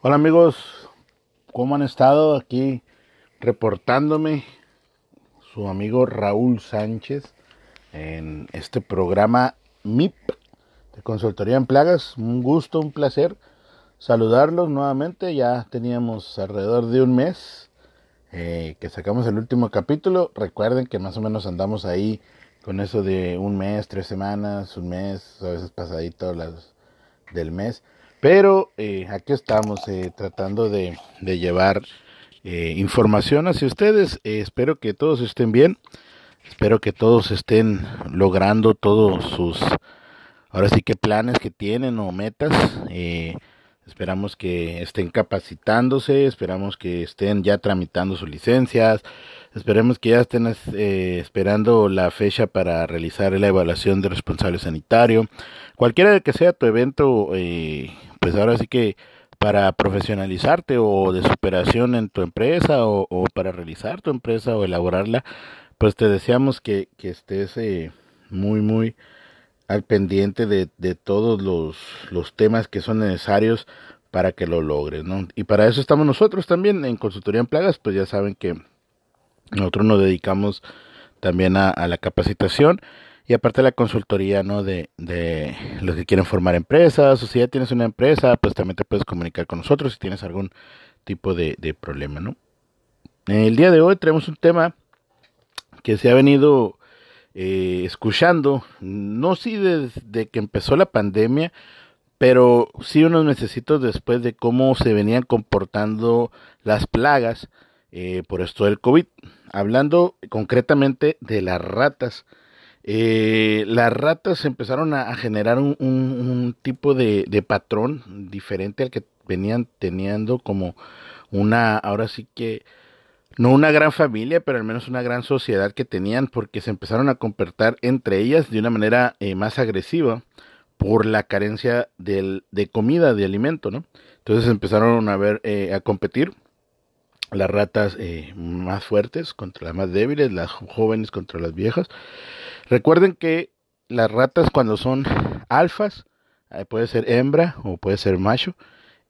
Hola amigos, ¿cómo han estado? Aquí reportándome su amigo Raúl Sánchez en este programa MIP de Consultoría en Plagas. Un gusto, un placer saludarlos nuevamente. Ya teníamos alrededor de un mes eh, que sacamos el último capítulo. Recuerden que más o menos andamos ahí con eso de un mes, tres semanas, un mes, a veces pasadito las del mes. Pero eh, aquí estamos eh, tratando de, llevar eh, información hacia ustedes. espero que todos estén bien. Espero que todos estén logrando todos sus, ahora sí que planes que tienen o metas. esperamos que estén capacitándose, esperamos que estén ya tramitando sus licencias, esperemos que ya estén esperando la fecha para realizar la evaluación de responsable sanitario. Cualquiera que sea tu evento, eh, pues ahora sí que para profesionalizarte o de superación en tu empresa o, para realizar tu empresa o elaborarla, pues te deseamos que, estés eh, muy, muy al pendiente de, de todos los, los, temas que son necesarios para que lo logres, ¿no? Y para eso estamos nosotros también en Consultoría en Plagas, pues ya saben que nosotros nos dedicamos también a la capacitación y aparte la consultoría, ¿no? De, de los que quieren formar empresas, o si ya tienes una empresa, pues también te puedes comunicar con nosotros si tienes algún tipo de, problema, ¿no? El día de hoy traemos un tema que se ha venido eh, escuchando, no sí desde que empezó la pandemia, pero sí unos necesitos después de cómo se venían comportando las plagas eh, por esto del COVID. Hablando concretamente de las ratas. Eh, las ratas empezaron a, generar un, tipo de, patrón diferente al que venían teniendo como una, ahora sí que, no una gran familia, pero al menos una gran sociedad que tenían, porque se empezaron a comportar entre ellas de una manera eh, más agresiva por la carencia del, de comida, de alimento, ¿no? Entonces empezaron a ver, eh, a competir las ratas eh, más fuertes contra las más débiles, las jóvenes contra las viejas. Recuerden que las ratas cuando son alfas, eh, puede ser hembra o puede ser macho,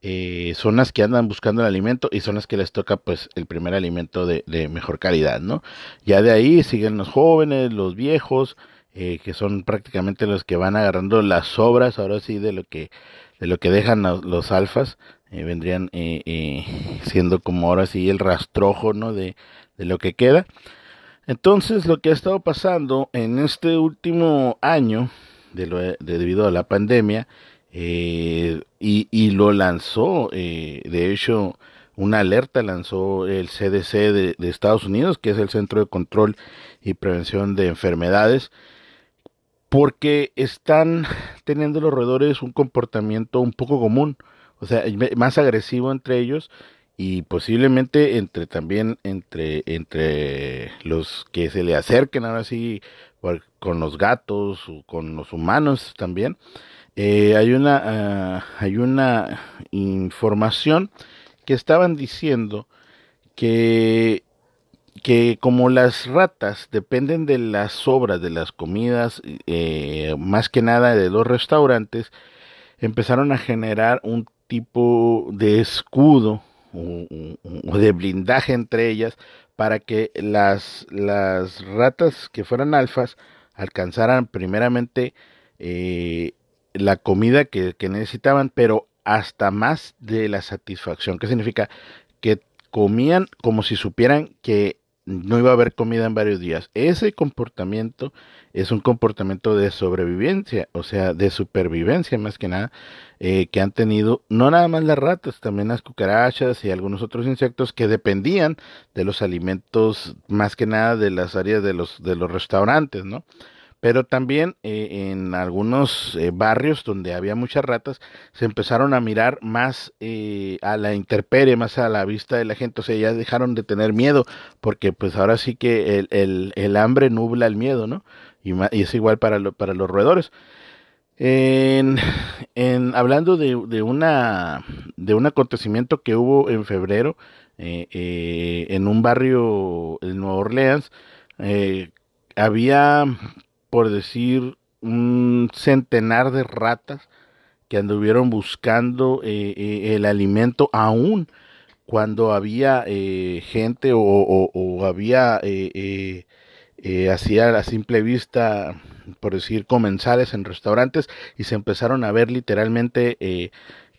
eh, son las que andan buscando el alimento y son las que les toca pues el primer alimento de, mejor calidad, ¿no? Ya de ahí siguen los jóvenes, los viejos, que son prácticamente los que van agarrando las sobras, ahora sí, de lo que, de lo que dejan los alfas, eh, vendrían eh, eh, siendo como ahora sí el rastrojo ¿no? de, de, lo que queda. Entonces lo que ha estado pasando en este último año, de lo, de, debido a la pandemia, y, y, lo lanzó, de hecho, una alerta lanzó el CDC de, Estados Unidos, que es el Centro de Control y Prevención de Enfermedades, porque están teniendo los roedores un comportamiento un poco común o sea, más agresivo entre ellos y posiblemente entre también entre entre los que se le acerquen ahora sí con los gatos o con los humanos también. Eh, hay una ah, hay una información que estaban diciendo que que como las ratas dependen de las sobras de las comidas eh, más que nada de los restaurantes empezaron a generar un tipo de escudo o, de blindaje entre ellas para que las, las ratas que fueran alfas alcanzaran primeramente eh, la comida que, que necesitaban, pero hasta más de la satisfacción. ¿Qué significa? Que comían como si supieran que no iba a haber comida en varios días. Ese comportamiento es un comportamiento de sobrevivencia, o sea, de supervivencia más que nada, eh, que han tenido no nada más las ratas, también las cucarachas y algunos otros insectos que dependían de los alimentos más que nada de las áreas de los, de los restaurantes, ¿no? Pero también eh, en algunos eh, barrios donde había muchas ratas se empezaron a mirar más eh, a la interperie, más a la vista de la gente, o sea, ya dejaron de tener miedo, porque pues ahora sí que el, el, el hambre nubla el miedo, ¿no? Y, y es igual para, lo, para los roedores. En, en, hablando de, de, una, de un acontecimiento que hubo en febrero en un barrio en Nueva Orleans, había por decir, un centenar de ratas que anduvieron buscando el alimento aún cuando había gente o, había hacía a simple vista por decir comensales en restaurantes y se empezaron a ver literalmente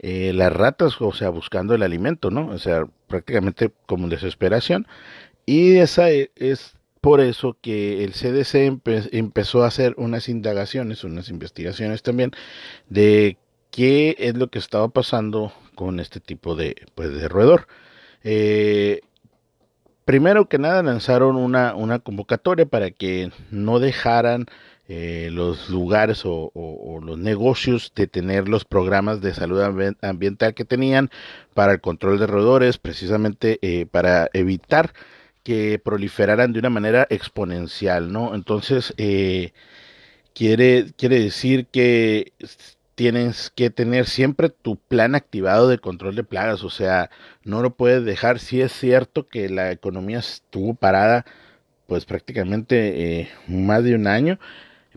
las ratas, o sea, buscando el alimento, ¿no? O sea, prácticamente como desesperación. Y esa e, es por eso que el CDC empezó a hacer unas indagaciones, unas investigaciones también de qué es lo que estaba pasando con este tipo de, pues, de roedor. Eh, primero que nada lanzaron una, una convocatoria para que no dejaran eh, los lugares o, los negocios de tener los programas de salud ambiental que tenían para el control de roedores, precisamente eh, para evitar que proliferaran de una manera exponencial, ¿no? Entonces, eh, quiere, quiere decir que tienes que tener siempre tu plan activado de control de plagas, o sea, no lo puedes dejar, si es cierto que la economía estuvo parada pues prácticamente eh, más de un año,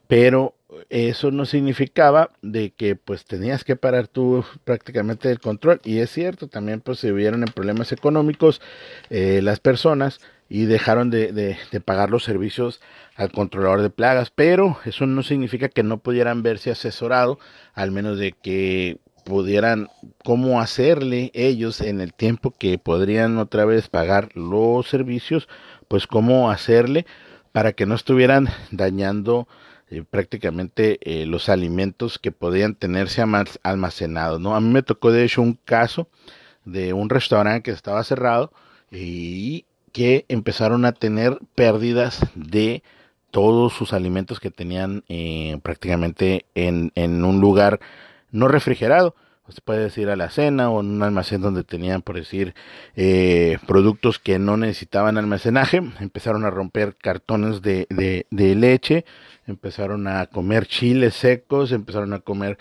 pero eso no significaba de que pues tenías que parar tú prácticamente el control. Y es cierto también pues se vieron en problemas económicos eh, las personas y dejaron de, de, pagar los servicios al controlador de plagas. Pero eso no significa que no pudieran verse asesorado al menos de que pudieran cómo hacerle ellos en el tiempo que podrían otra vez pagar los servicios pues cómo hacerle para que no estuvieran dañando eh, prácticamente eh, los alimentos que podían tenerse almacenados. ¿no? A mí me tocó de hecho un caso de un restaurante que estaba cerrado y que empezaron a tener pérdidas de todos sus alimentos que tenían eh, prácticamente en, en un lugar no refrigerado se puede decir a la cena o en un almacén donde tenían, por decir, eh, productos que no necesitaban almacenaje, empezaron a romper cartones de, de, de leche, empezaron a comer chiles secos, empezaron a comer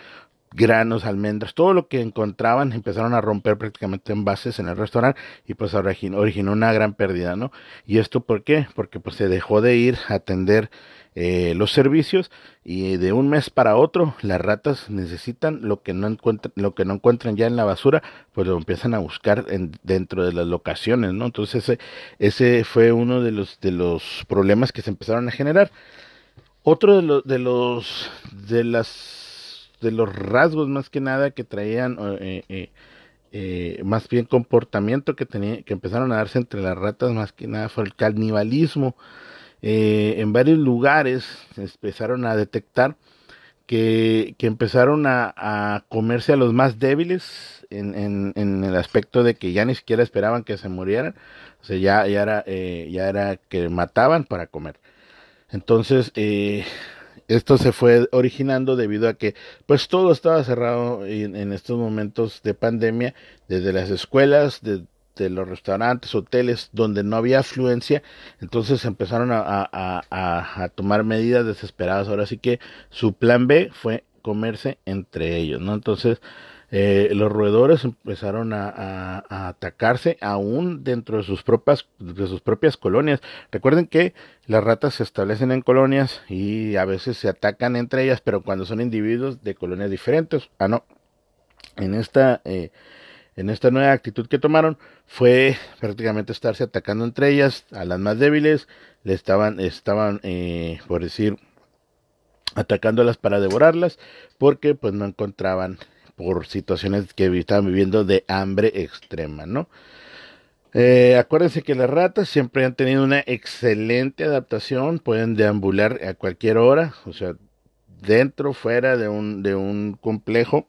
granos, almendras, todo lo que encontraban, empezaron a romper prácticamente envases en el restaurante y pues originó una gran pérdida, ¿no? ¿Y esto por qué? Porque pues se dejó de ir a atender eh, los servicios y de un mes para otro las ratas necesitan lo que no encuentran lo que no encuentran ya en la basura pues lo empiezan a buscar en, dentro de las locaciones no entonces ese, ese fue uno de los de los problemas que se empezaron a generar. Otro de los de los de las de los rasgos más que nada que traían eh, eh, más bien comportamiento que tenía que empezaron a darse entre las ratas más que nada fue el canibalismo eh, en varios lugares empezaron a detectar que, que empezaron a, comerse a los más débiles en, en, en, el aspecto de que ya ni siquiera esperaban que se murieran, o sea, ya, ya, era, eh, ya era que mataban para comer. Entonces, eh, esto se fue originando debido a que pues todo estaba cerrado en, en estos momentos de pandemia, desde las escuelas, de, de los restaurantes, hoteles donde no había afluencia, entonces empezaron a, a, a, tomar medidas desesperadas. Ahora sí que su plan B fue comerse entre ellos, ¿no? Entonces eh, los roedores empezaron a, atacarse aún dentro de sus propias de sus propias colonias. Recuerden que las ratas se establecen en colonias y a veces se atacan entre ellas, pero cuando son individuos de colonias diferentes. Ah, no. En esta eh, en esta nueva actitud que tomaron fue prácticamente estarse atacando entre ellas a las más débiles le estaban estaban eh, por decir atacándolas para devorarlas porque pues no encontraban por situaciones que estaban viviendo de hambre extrema no eh, acuérdense que las ratas siempre han tenido una excelente adaptación pueden deambular a cualquier hora o sea dentro fuera de un de un complejo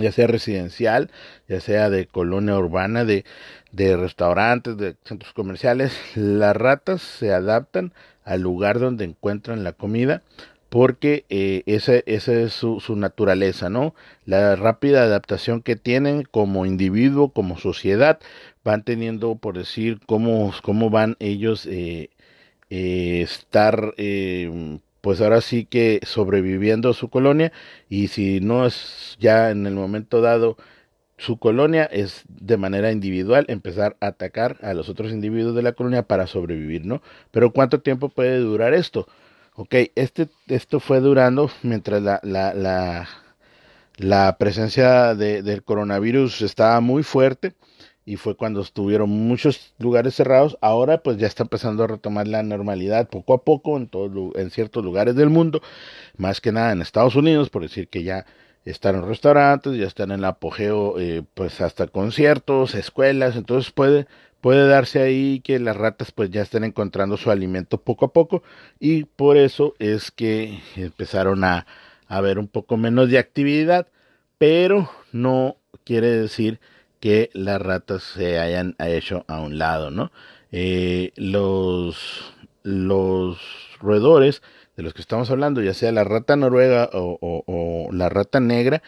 ya sea residencial, ya sea de colonia urbana, de, de restaurantes, de centros comerciales, las ratas se adaptan al lugar donde encuentran la comida porque eh, esa, esa es su, su, naturaleza, ¿no? La rápida adaptación que tienen como individuo, como sociedad, van teniendo, por decir, cómo, cómo van ellos eh, eh, estar eh, pues ahora sí que sobreviviendo su colonia y si no es ya en el momento dado su colonia es de manera individual empezar a atacar a los otros individuos de la colonia para sobrevivir, ¿no? Pero ¿cuánto tiempo puede durar esto? Ok, este, esto fue durando mientras la, la, la, la presencia de, del coronavirus estaba muy fuerte y fue cuando estuvieron muchos lugares cerrados. Ahora pues ya está empezando a retomar la normalidad poco a poco en, en ciertos lugares del mundo, más que nada en Estados Unidos, por decir que ya están en restaurantes, ya están en el apogeo, eh, pues hasta conciertos, escuelas, entonces puede, puede darse ahí que las ratas pues ya estén encontrando su alimento poco a poco y por eso es que empezaron a, a un poco menos de actividad, pero no quiere decir que las ratas se hayan hecho a un lado, ¿no? Eh, los, los roedores de los que estamos hablando, ya sea la rata noruega o, la rata negra,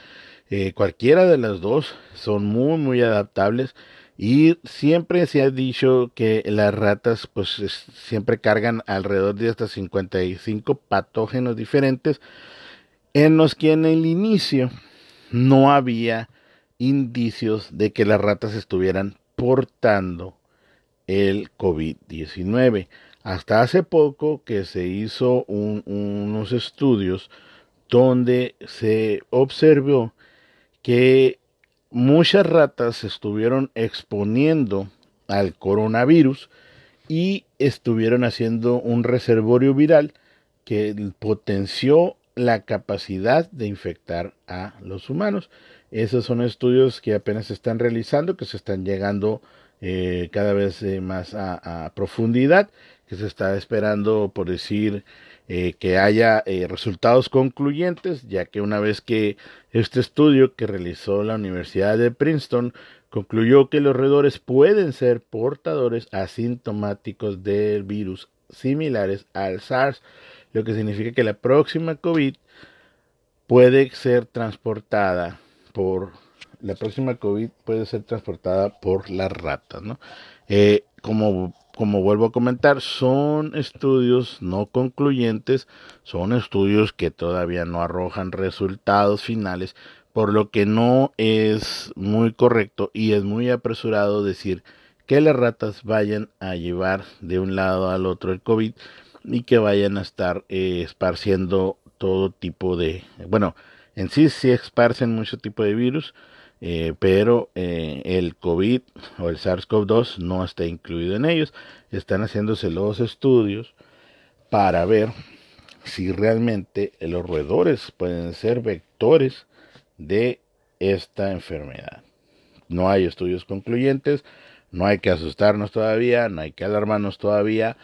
eh, cualquiera de las dos son muy, muy adaptables y siempre se ha dicho que las ratas pues siempre cargan alrededor de hasta 55 patógenos diferentes en los que en el inicio no había indicios de que las ratas estuvieran portando el COVID-19. Hasta hace poco que se hizo unos estudios donde se observó que muchas ratas estuvieron exponiendo al coronavirus y estuvieron haciendo un reservorio viral que potenció la capacidad de infectar a los humanos. Esos son estudios que apenas se están realizando, que se están llegando eh, cada vez eh, más a, profundidad, que se está esperando, por decir, eh, que haya resultados concluyentes, ya que una vez que este estudio que realizó la Universidad de Princeton concluyó que los roedores pueden ser portadores asintomáticos del virus similares al SARS, lo que significa que la próxima COVID puede ser transportada por la próxima COVID puede ser transportada por las ratas, ¿no? Eh, como, como vuelvo a comentar, son estudios no concluyentes, son estudios que todavía no arrojan resultados finales, por lo que no es muy correcto y es muy apresurado decir que las ratas vayan a llevar de un lado al otro el COVID y que vayan a estar eh, esparciendo todo tipo de, bueno, en sí sí esparcen mucho tipo de virus, eh, pero eh, el COVID o el SARS-CoV-2 no está incluido en ellos. Están haciéndose los estudios para ver si realmente los roedores pueden ser vectores de esta enfermedad. No hay estudios concluyentes, no hay que asustarnos todavía, no hay que alarmarnos todavía.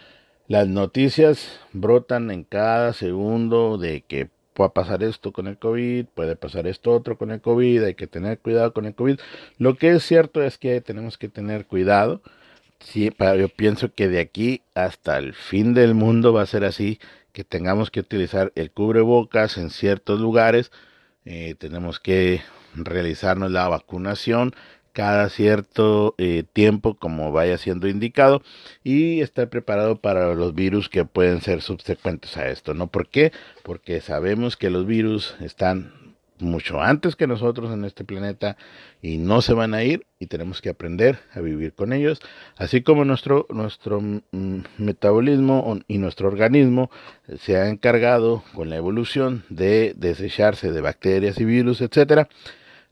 Las noticias brotan en cada segundo de que puede pasar esto con el COVID, puede pasar esto otro con el COVID, hay que tener cuidado con el COVID. Lo que es cierto es que tenemos que tener cuidado. Sí, yo pienso que de aquí hasta el fin del mundo va a ser así, que tengamos que utilizar el cubrebocas en ciertos lugares, eh, tenemos que realizarnos la vacunación cada cierto eh, tiempo como vaya siendo indicado y estar preparado para los virus que pueden ser subsecuentes a esto, ¿no? ¿Por qué? Porque sabemos que los virus están mucho antes que nosotros en este planeta y no se van a ir y tenemos que aprender a vivir con ellos, así como nuestro nuestro mm, metabolismo y nuestro organismo se ha encargado con la evolución de desecharse de bacterias y virus, etcétera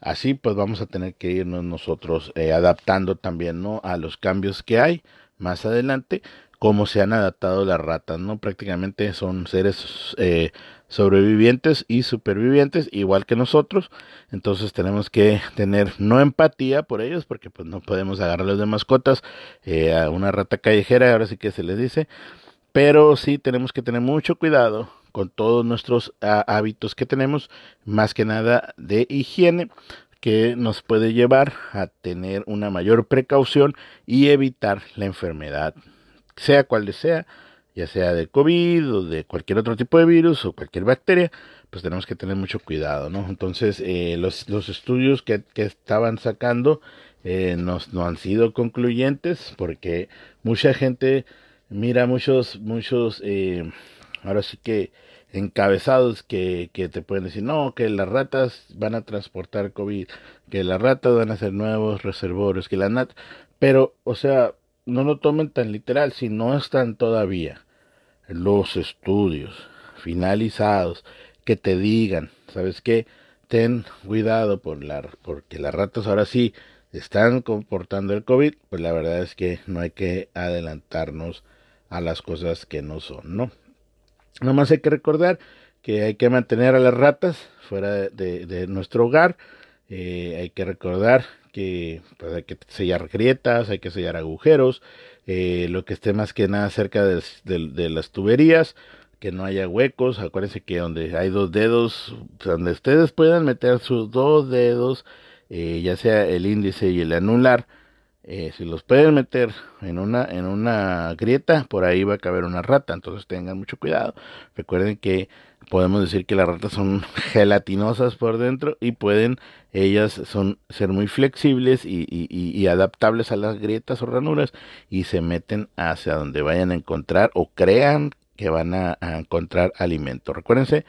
Así pues vamos a tener que irnos nosotros eh, adaptando también ¿no? a los cambios que hay más adelante, cómo se han adaptado las ratas, ¿no? Prácticamente son seres eh, sobrevivientes y supervivientes igual que nosotros, entonces tenemos que tener no empatía por ellos porque pues no podemos agarrarlos de mascotas eh, a una rata callejera, ahora sí que se les dice, pero sí tenemos que tener mucho cuidado con todos nuestros ah, hábitos que tenemos, más que nada de higiene, que nos puede llevar a tener una mayor precaución y evitar la enfermedad, sea cual sea, ya sea de COVID o de cualquier otro tipo de virus o cualquier bacteria, pues tenemos que tener mucho cuidado, ¿no? Entonces, eh, los, los, estudios que, que estaban sacando eh, nos, no han sido concluyentes porque mucha gente mira muchos, muchos, eh, ahora sí que encabezados que, que te pueden decir, no, que las ratas van a transportar COVID, que las ratas van a ser nuevos reservorios, que la nat... Pero, o sea, no lo tomen tan literal, si no están todavía los estudios finalizados que te digan, ¿sabes qué? ten cuidado por la, porque las ratas ahora sí están comportando el COVID, pues la verdad es que no hay que adelantarnos a las cosas que no son, ¿no? Nomás hay que recordar que hay que mantener a las ratas fuera de, nuestro hogar, eh, hay que recordar que pues, hay que sellar grietas, hay que sellar agujeros, eh, lo que esté más que nada cerca de, las tuberías, que no haya huecos, acuérdense que donde hay dos dedos, donde ustedes puedan meter sus dos dedos, eh, ya sea el índice y el anular, eh, si los pueden meter en una, en una grieta, por ahí va a caber una rata, entonces tengan mucho cuidado. Recuerden que podemos decir que las ratas son gelatinosas por dentro y pueden, ellas son ser muy flexibles y, y, y, adaptables a las grietas o ranuras y se meten hacia donde vayan a encontrar o crean que van a, a encontrar alimento. Recuérdense,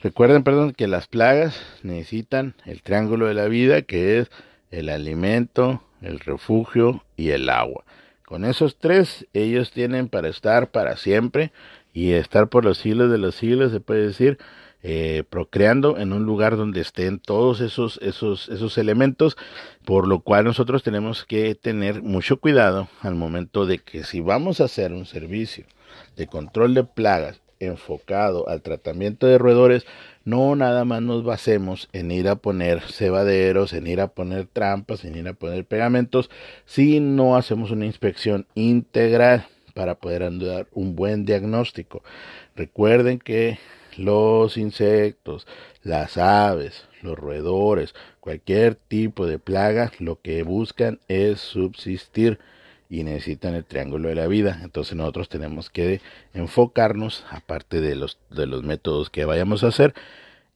recuerden, perdón, que las plagas necesitan el triángulo de la vida, que es el alimento, el refugio y el agua. Con esos tres ellos tienen para estar para siempre y estar por los siglos de los siglos, se puede decir, eh, procreando en un lugar donde estén todos esos, esos, esos elementos, por lo cual nosotros tenemos que tener mucho cuidado al momento de que si vamos a hacer un servicio de control de plagas enfocado al tratamiento de roedores, no nada más nos basemos en ir a poner cebaderos, en ir a poner trampas, en ir a poner pegamentos, si no hacemos una inspección integral para poder dar un buen diagnóstico. Recuerden que los insectos, las aves, los roedores, cualquier tipo de plaga, lo que buscan es subsistir y necesitan el triángulo de la vida. Entonces nosotros tenemos que enfocarnos, aparte de los, de los métodos que vayamos a hacer,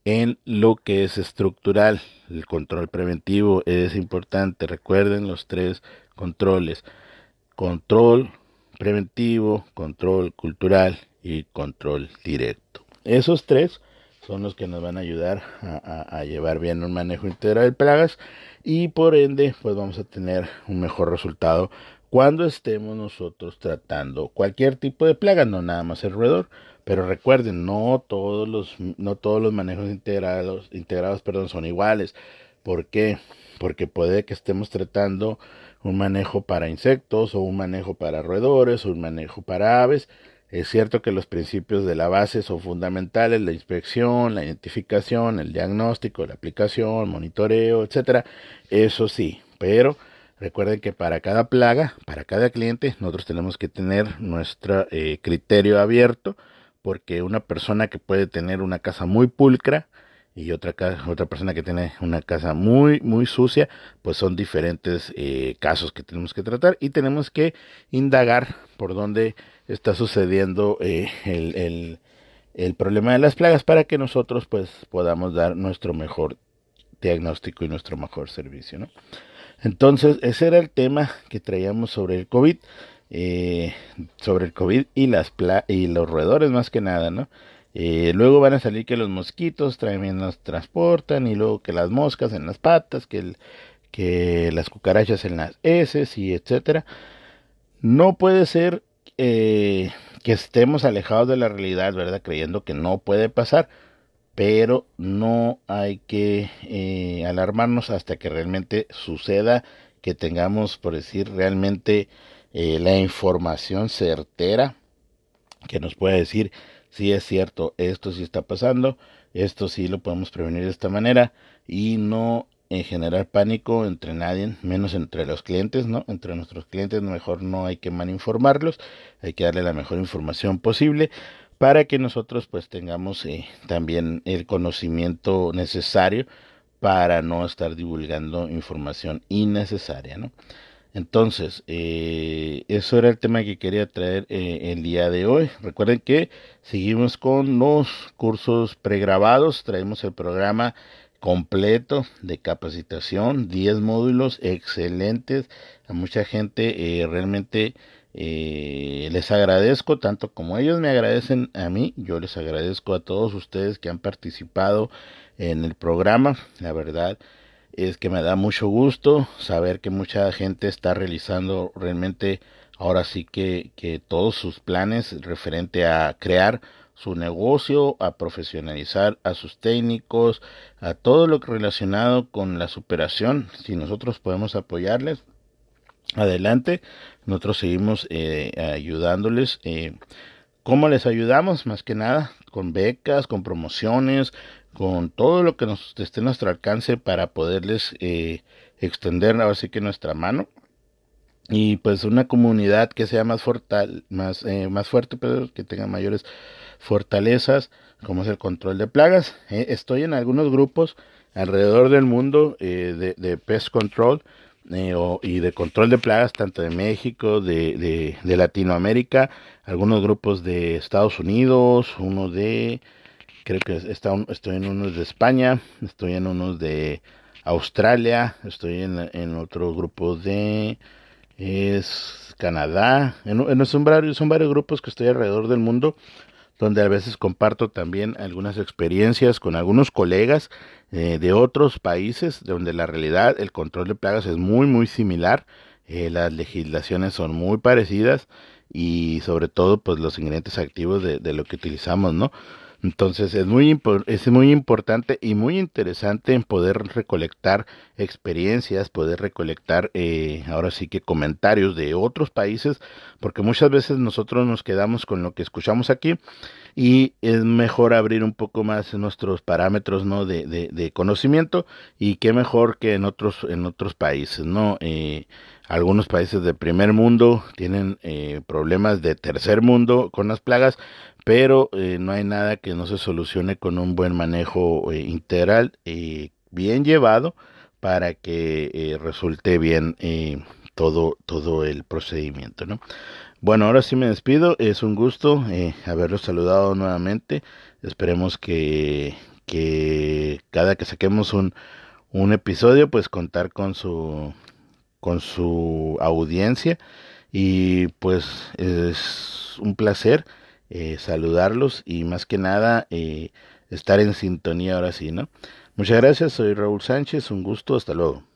en lo que es estructural. El control preventivo es importante. Recuerden los tres controles. Control preventivo, control cultural y control directo. Esos tres son los que nos van a ayudar a, llevar bien un manejo integral de plagas y por ende pues vamos a tener un mejor resultado cuando estemos nosotros tratando cualquier tipo de plaga, no nada más el roedor, pero recuerden, no todos los, no todos los manejos integrados, perdón, son iguales. ¿Por qué? Porque puede que estemos tratando un manejo para insectos o un manejo para roedores o un manejo para aves. Es cierto que los principios de la base son fundamentales, la inspección, la identificación, el diagnóstico, la aplicación, monitoreo, etcétera. Eso sí, pero Recuerden que para cada plaga, para cada cliente, nosotros tenemos que tener nuestro eh, criterio abierto, porque una persona que puede tener una casa muy pulcra y otra, otra persona que tiene una casa muy, muy sucia, pues son diferentes eh, casos que tenemos que tratar y tenemos que indagar por dónde está sucediendo eh, el, el, el problema de las plagas para que nosotros pues podamos dar nuestro mejor diagnóstico y nuestro mejor servicio, ¿no? Entonces, ese era el tema que traíamos sobre el COVID, eh, sobre el COVID y, las los roedores más que nada, ¿no? Eh, luego van a salir que los mosquitos también nos transportan y luego que las moscas en las patas, que, que las cucarachas en las heces y etcétera. No puede ser eh, que estemos alejados de la realidad, ¿verdad? Creyendo que no puede pasar pero no hay que eh, alarmarnos hasta que realmente suceda, que tengamos, por decir, realmente eh, la información certera que nos pueda decir si es cierto, esto sí está pasando, esto sí lo podemos prevenir de esta manera y no en generar pánico entre nadie, menos entre los clientes, ¿no? Entre nuestros clientes mejor no hay que malinformarlos, hay que darle la mejor información posible para que nosotros pues tengamos eh, también el conocimiento necesario para no estar divulgando información innecesaria, ¿no? Entonces, eh, eso era el tema que quería traer eh, el día de hoy. Recuerden que seguimos con los cursos pregrabados, traemos el programa completo de capacitación, 10 módulos excelentes. A mucha gente realmente eh, les agradezco tanto como ellos me agradecen a mí, yo les agradezco a todos ustedes que han participado en el programa. La verdad es que me da mucho gusto saber que mucha gente está realizando realmente ahora sí que, que todos sus planes referente a crear su negocio, a profesionalizar a sus técnicos, a todo lo relacionado con la superación. Si nosotros podemos apoyarles, adelante. Nosotros seguimos eh, ayudándoles. Eh, ¿Cómo les ayudamos? Más que nada, con becas, con promociones, con todo lo que nos esté a nuestro alcance para poderles eh, extender ahora sí que nuestra mano y pues una comunidad que sea más fortal, más más fuerte pero que tenga mayores fortalezas como es el control de plagas estoy en algunos grupos alrededor del mundo de, pest control y de control de plagas tanto de México de, de, Latinoamérica algunos grupos de Estados Unidos uno de creo que está, estoy en unos de España estoy en unos de Australia estoy en, en otro grupo de es Canadá, en, son, varios, son varios grupos que estoy alrededor del mundo donde a veces comparto también algunas experiencias con algunos colegas eh, de otros países donde la realidad, el control de plagas es muy, muy similar, eh, las legislaciones son muy parecidas y sobre todo pues los ingredientes activos de, de lo que utilizamos, ¿no? Entonces es muy, es muy importante y muy interesante en poder recolectar experiencias, poder recolectar eh, ahora sí que comentarios de otros países, porque muchas veces nosotros nos quedamos con lo que escuchamos aquí y es mejor abrir un poco más nuestros parámetros no de, de, de conocimiento y qué mejor que en otros en otros países no eh, algunos países de primer mundo tienen eh, problemas de tercer mundo con las plagas pero eh, no hay nada que no se solucione con un buen manejo eh, integral eh, bien llevado para que eh, resulte bien todo todo el procedimiento no bueno ahora sí me despido. Es un gusto haberlos saludado nuevamente. Esperemos que que cada que saquemos un un episodio pues contar con su con su audiencia. Y pues es un placer eh, saludarlos y más que nada eh, estar en sintonía ahora sí, ¿no? Muchas gracias, soy Raúl Sánchez, un gusto, hasta luego.